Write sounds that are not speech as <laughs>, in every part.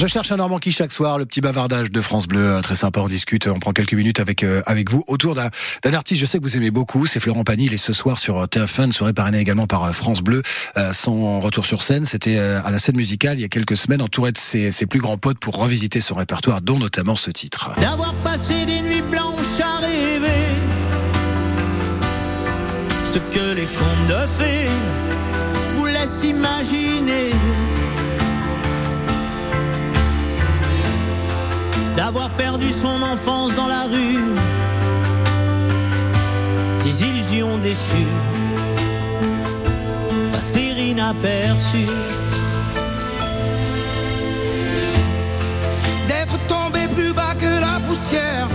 Je cherche un Normand qui chaque soir, le petit bavardage de France Bleu, euh, très sympa, on discute, on prend quelques minutes avec euh, avec vous autour d'un artiste, je sais que vous aimez beaucoup, c'est Florent Pagny, il est ce soir sur TF1, une soirée parrainée également par euh, France Bleu. son retour sur scène, c'était à la scène musicale il y a quelques semaines, entouré de ses, ses, plus grands potes pour revisiter son répertoire, dont notamment ce titre. D'avoir passé des nuits blanches ce que les contes de fées vous laissent imaginer d'avoir perdu son enfance dans la rue, des illusions déçues, passer inaperçues. D'être tombé plus bas que la poussière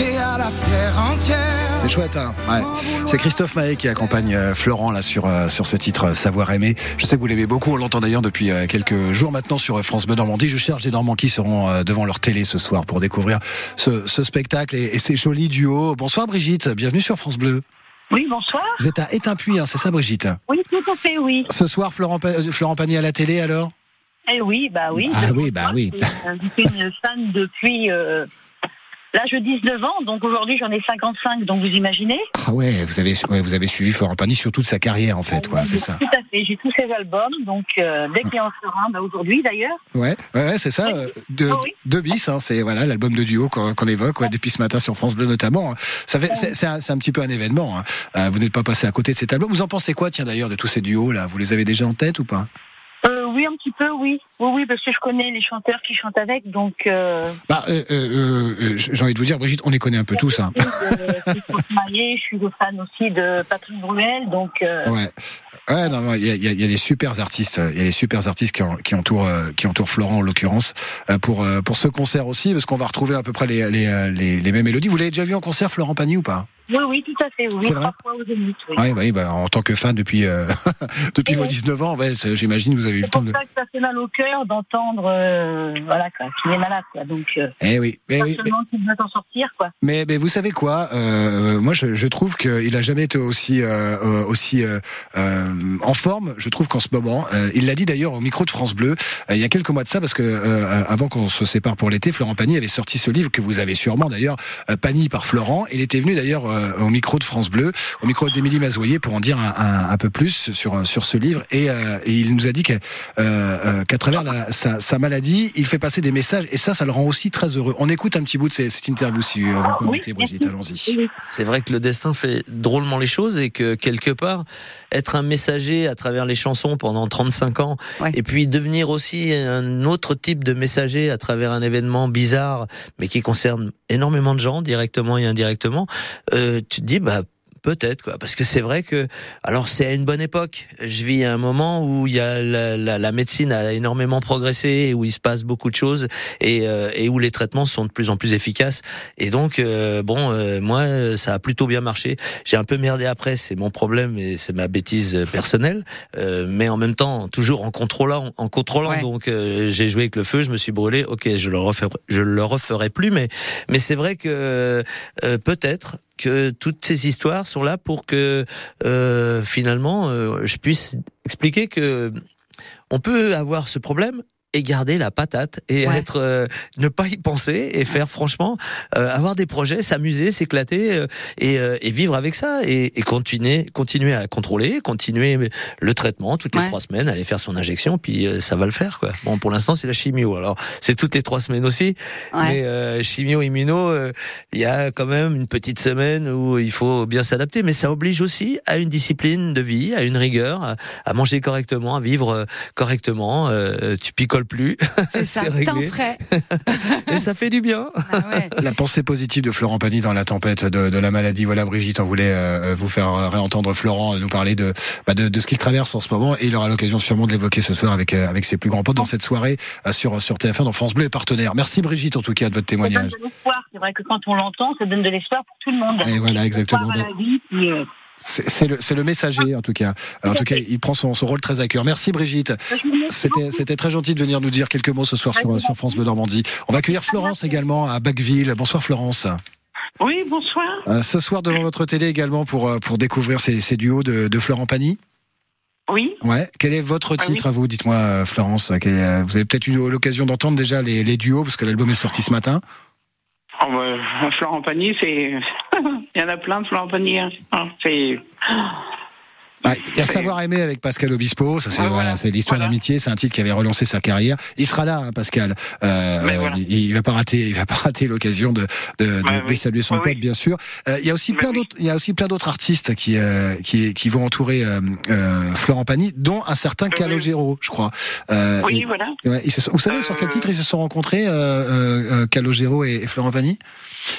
et à la terre entière. C'est chouette, hein ouais. C'est Christophe Maé qui accompagne euh, Florent là sur euh, sur ce titre euh, Savoir aimer. Je sais que vous l'aimez beaucoup, on l'entend d'ailleurs depuis quelques jours maintenant sur France Bleu Normandie. Je cherche des Normands qui seront devant leur télé ce soir pour découvrir ce, ce spectacle et, et ces jolis duos. Bonsoir Brigitte, bienvenue sur France Bleu. Oui, bonsoir. Vous êtes à Étainpuis, hein, c'est ça Brigitte? Oui, tout à fait, oui. Ce soir, Florent, Florent Pagny à la télé alors? Eh oui, bah oui. Ah oui, bah oui. Je suis une fan depuis Là, je 19 ans, donc aujourd'hui j'en ai 55, donc vous imaginez Ah ouais, vous avez, vous avez suivi Florent Pagny sur toute sa carrière en fait, quoi, c'est ça. Tout à fait, j'ai tous ses albums, donc euh, dès qu'il y en sera un, bah, aujourd'hui d'ailleurs. Ouais, ouais, c'est ça, euh, de, oh deux bis, hein, c'est voilà l'album de duo qu'on évoque ouais, depuis ce matin sur France Bleu notamment. Ça fait, c'est un, un, petit peu un événement. Hein. Euh, vous n'êtes pas passé à côté de cet album. Vous en pensez quoi, tiens d'ailleurs, de tous ces duos là Vous les avez déjà en tête ou pas? Euh, oui, un petit peu, oui. Oui, oui, parce que je connais les chanteurs qui chantent avec, donc. Euh... Bah, euh, euh, euh j'ai envie de vous dire, Brigitte, on les connaît un peu tous. Hein. <laughs> je suis le fan aussi de Patrick Bruel, donc. Ouais. Ouais, non, il y a, y a, des super artistes, il y a des super artistes qui, qui entourent, qui entourent Florent en l'occurrence pour pour ce concert aussi, parce qu'on va retrouver à peu près les, les, les, les mêmes mélodies. Vous l'avez déjà vu en concert, Florent Pagny ou pas? Oui, oui, tout à fait. Oui, trois fois aux Zénith. Oui. oui, oui bah, en tant que fan depuis euh, <laughs> depuis vos 19 ans, ouais, j'imagine que vous avez eu le temps de. C'est pour ça que ça fait mal au cœur d'entendre, euh, voilà, quoi, qu'il est malade, quoi. Donc. Euh, eh oui, mais oui. Seulement qu'il veut s'en sortir, quoi. Mais, mais vous savez quoi euh, Moi, je, je trouve qu'il a jamais été aussi euh, aussi en forme. Je trouve qu'en ce moment, il l'a dit d'ailleurs au micro de France Bleu il y a quelques mois de ça, parce que avant qu'on se sépare pour l'été, Florent Pagny avait sorti ce livre que vous avez sûrement d'ailleurs, Pagny par Florent. Il était venu d'ailleurs euh, au micro de France Bleu, au micro d'Émilie Mazoyer pour en dire un, un, peu plus sur sur ce livre et, euh, et il nous a dit qu'à euh, qu'à travers la, sa, sa, maladie, il fait passer des messages et ça, ça le rend aussi très heureux. On écoute un petit bout de cette, interview si vous le permettez, Brigitte. Allons-y. C'est vrai que le destin fait drôlement les choses et que quelque part, être un messager à travers les chansons pendant 35 ans et puis devenir aussi un autre type de messager à travers un événement bizarre mais qui concerne énormément de gens directement et indirectement. Euh, tu te dis, bah, Peut-être quoi, parce que c'est vrai que alors c'est à une bonne époque. Je vis à un moment où il y a la, la, la médecine a énormément progressé, où il se passe beaucoup de choses et, euh, et où les traitements sont de plus en plus efficaces. Et donc euh, bon, euh, moi ça a plutôt bien marché. J'ai un peu merdé après, c'est mon problème et c'est ma bêtise personnelle, mais en même temps toujours en contrôlant, en contrôlant. Donc j'ai joué avec le feu, je me suis brûlé. Ok, je le referai, je le referai plus, mais mais c'est vrai que peut-être toutes ces histoires sont là pour que euh, finalement euh, je puisse expliquer que on peut avoir ce problème et garder la patate et être euh, ne pas y penser et faire franchement euh, avoir des projets s'amuser s'éclater euh, et, et, vivre avec ça et, et, continuer continuer à contrôler continuer le traitement toutes les trois semaines aller faire son injection puis ça va le faire quoi. Bon pour l'instant c'est la chimio. Alors c'est toutes les trois semaines aussi mais chimio immuno il y a quand même une petite semaine où il faut bien s'adapter mais ça oblige aussi à une discipline de vie à une rigueur à, à manger correctement à vivre correctement tu picoles plus. C'est <laughs> ça, temps frais. <laughs> Et ça fait du bien. Ah la pensée positive de Florent Pagny dans la tempête de, la maladie. Voilà, Brigitte, on voulait euh, vous faire réentendre Florent nous parler bah, de, de, ce qu'il traverse en ce moment et il aura l'occasion sûrement de l'évoquer ce soir avec, euh, avec ses plus grands potes dans cette soirée euh, sur, sur TF1 dans France Bleu et partenaires. Merci Brigitte en tout cas de votre témoignage. C'est vrai que quand on l'entend, ça donne de l'espoir pour tout le monde. Et voilà, exactement. C'est le, le, messager en tout cas. En tout cas, il prend son, son, rôle très à cœur. Merci Brigitte. C'était très gentil de venir nous dire quelques mots ce soir sur, sur France Bleu Normandie. On va accueillir Florence également à Bacqueville. Bonsoir Florence. Oui, bonsoir. Euh, ce soir devant votre télé également pour, euh, pour découvrir ces, ces duos de, de Florent Pagny. Oui. Ouais. Quel est votre Ah titre à vous Dites-moi, Florence? Vous avez peut-être eu l'occasion d'entendre déjà les, les, duos parce que l'album est sorti ce matin. Oh bah, Florent Pagny, c'est. <laughs> Il y en a plein de Florent Pagny. Hein. C'est. Bah, il y a Savoir aimer avec Pascal Obispo, ça c'est ah, voilà. c'est l'histoire voilà. d'amitié, c'est un titre qui avait relancé sa carrière. Il sera là, hein, Pascal. Euh, voilà. il, il, va pas rater, il va pas rater l'occasion de de, de, ouais, de saluer son pote, bien sûr. Euh, il y a aussi plein d'autres, il y a aussi plein d'autres artistes qui euh, qui qui vont entourer euh, Florent Pagny, dont un certain Calogero, je crois. oui, et, voilà. ils se sont, vous savez sur quel titre ils se sont rencontrés, Calogero et, et Florent Pagny?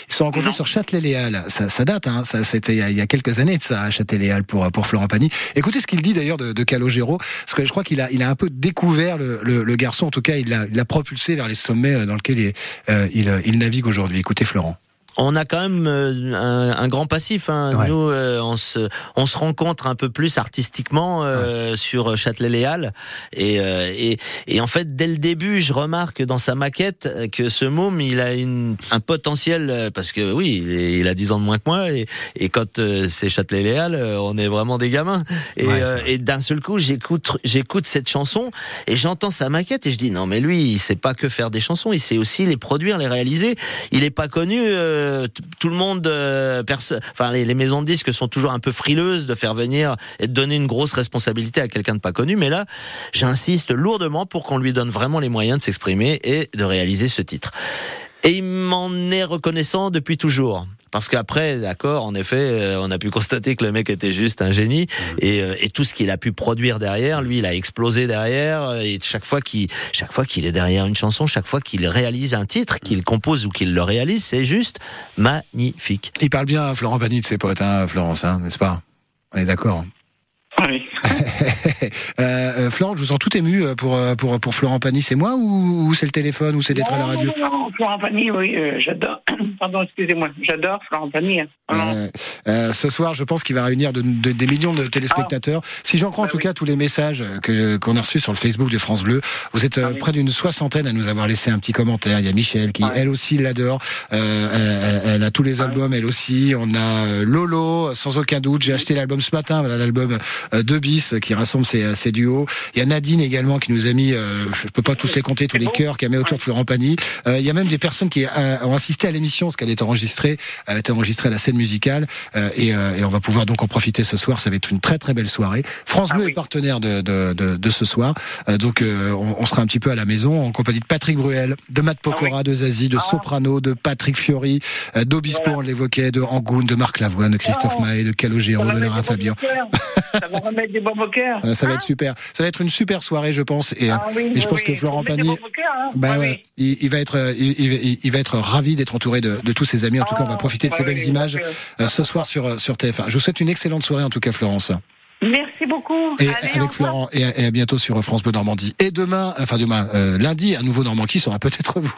Ils se sont rencontrés non. sur Châtelet-Léal. Ça, ça, date, hein. ça, c'était il y a quelques années de ça, Châtelet-Léal pour pour Florent Pagny. Écoutez ce qu'il dit d'ailleurs de, de Calogero, parce que je crois qu'il a il a un peu découvert le, le, le garçon. En tout cas, il l'a il propulsé vers les sommets dans lesquels il, euh, il, il navigue aujourd'hui. Écoutez Florent on a quand même euh, un, un, grand passif. Hein. Ouais. Nous, euh, on se on se rencontre un peu plus artistiquement euh, ouais. sur Châtelet-Léal et, et, et en fait dès le début, je remarque dans sa maquette que ce môme, il a une, un potentiel parce que oui, il, est, il, a 10 ans de moins que moi et, et quand c'est Châtelet-Léal, on est vraiment des gamins. Et, ouais, et d'un seul coup, j'écoute j'écoute cette chanson et j'entends sa maquette et je dis non mais lui, il sait pas que faire des chansons, il sait aussi les produire, les réaliser. Il est pas connu tout le monde, euh, enfin les, maisons de disques sont toujours un peu frileuses de faire venir et de donner une grosse responsabilité à quelqu'un de pas connu. Mais là, j'insiste lourdement pour qu'on lui donne vraiment les moyens de s'exprimer et de réaliser ce titre. Et il m'en est reconnaissant depuis toujours. Parce qu'après, d'accord, en effet, euh, on a pu constater que le mec était juste un génie et, euh, et tout ce qu'il a pu produire derrière, lui, il a explosé derrière. Et chaque fois qu'il, chaque fois qu'il est derrière une chanson, chaque fois qu'il réalise un titre, qu'il compose ou qu'il le réalise, c'est juste magnifique. Il parle bien, Florent Pagny, de ses potes, hein, Florence, hein, n'est-ce pas? On est d'accord. Oui. <laughs> euh, Florent, je vous sens tout ému pour, pour, pour Florent Pagny, c'est moi ou, ou c'est le téléphone ou c'est d'être à la radio Non, non, Florent Pagny, oui, euh, j'adore. <coughs> Pardon, excusez-moi, j'adore Florent Pagny. Euh, euh, ce soir, je pense qu'il va réunir de, de, des millions de téléspectateurs. Ah. Si j'en crois bah en tout oui. cas tous les messages que qu'on a reçus sur le Facebook de France Bleu, vous êtes ah, oui. près d'une soixantaine à nous avoir laissé un petit commentaire. Il y a Michel qui, ah, elle aussi, l'adore. Elle, elle, a tous les albums, elle aussi. On a Lolo, sans aucun doute. J'ai acheté l'album ce matin, voilà l'album de bis qui rassemble ces, ces, duos. Il y a Nadine également qui nous a mis, euh, je peux pas tous les compter, tous les cœurs qui a mis autour de Florent Pagny. Euh, il y a même des personnes qui euh, ont assisté à l'émission, parce qu'elle est enregistrée, elle a été enregistrée à la scène musicale, et, et, on va pouvoir donc en profiter ce soir. Ça va être une très très belle soirée. France Bleu ah, oui. est partenaire de, de, de, de ce soir, donc on, on, sera un petit peu à la maison en compagnie de Patrick Bruel, de Matt Pokora, ah, oui. de Zazie, de ah. Soprano, de Patrick Fiori, d'Obispo, voilà. on l'évoquait, de Angoun, de Marc Lavoine, de Christophe. Maé, de Calogero, de Lara Fabian. <laughs> Ça va remettre des bons euh, ça va être super. Ça va être une super soirée, je pense. Et, ah oui, et je pense oui, que Florent Pagny, hein. bah ouais, il, il, va être, euh, il, va être ravi d'être entouré de, de, tous ses amis. En tout cas, on va profiter de ces belles images euh, ce soir sur sur TF1. Je vous souhaite une excellente soirée, en tout cas, Florence. Merci beaucoup. Et Allez, avec Florent et à, et à, bientôt sur France Bleu Normandie. Et demain, enfin demain, euh, lundi, un nouveau Normand qui sera peut-être vous.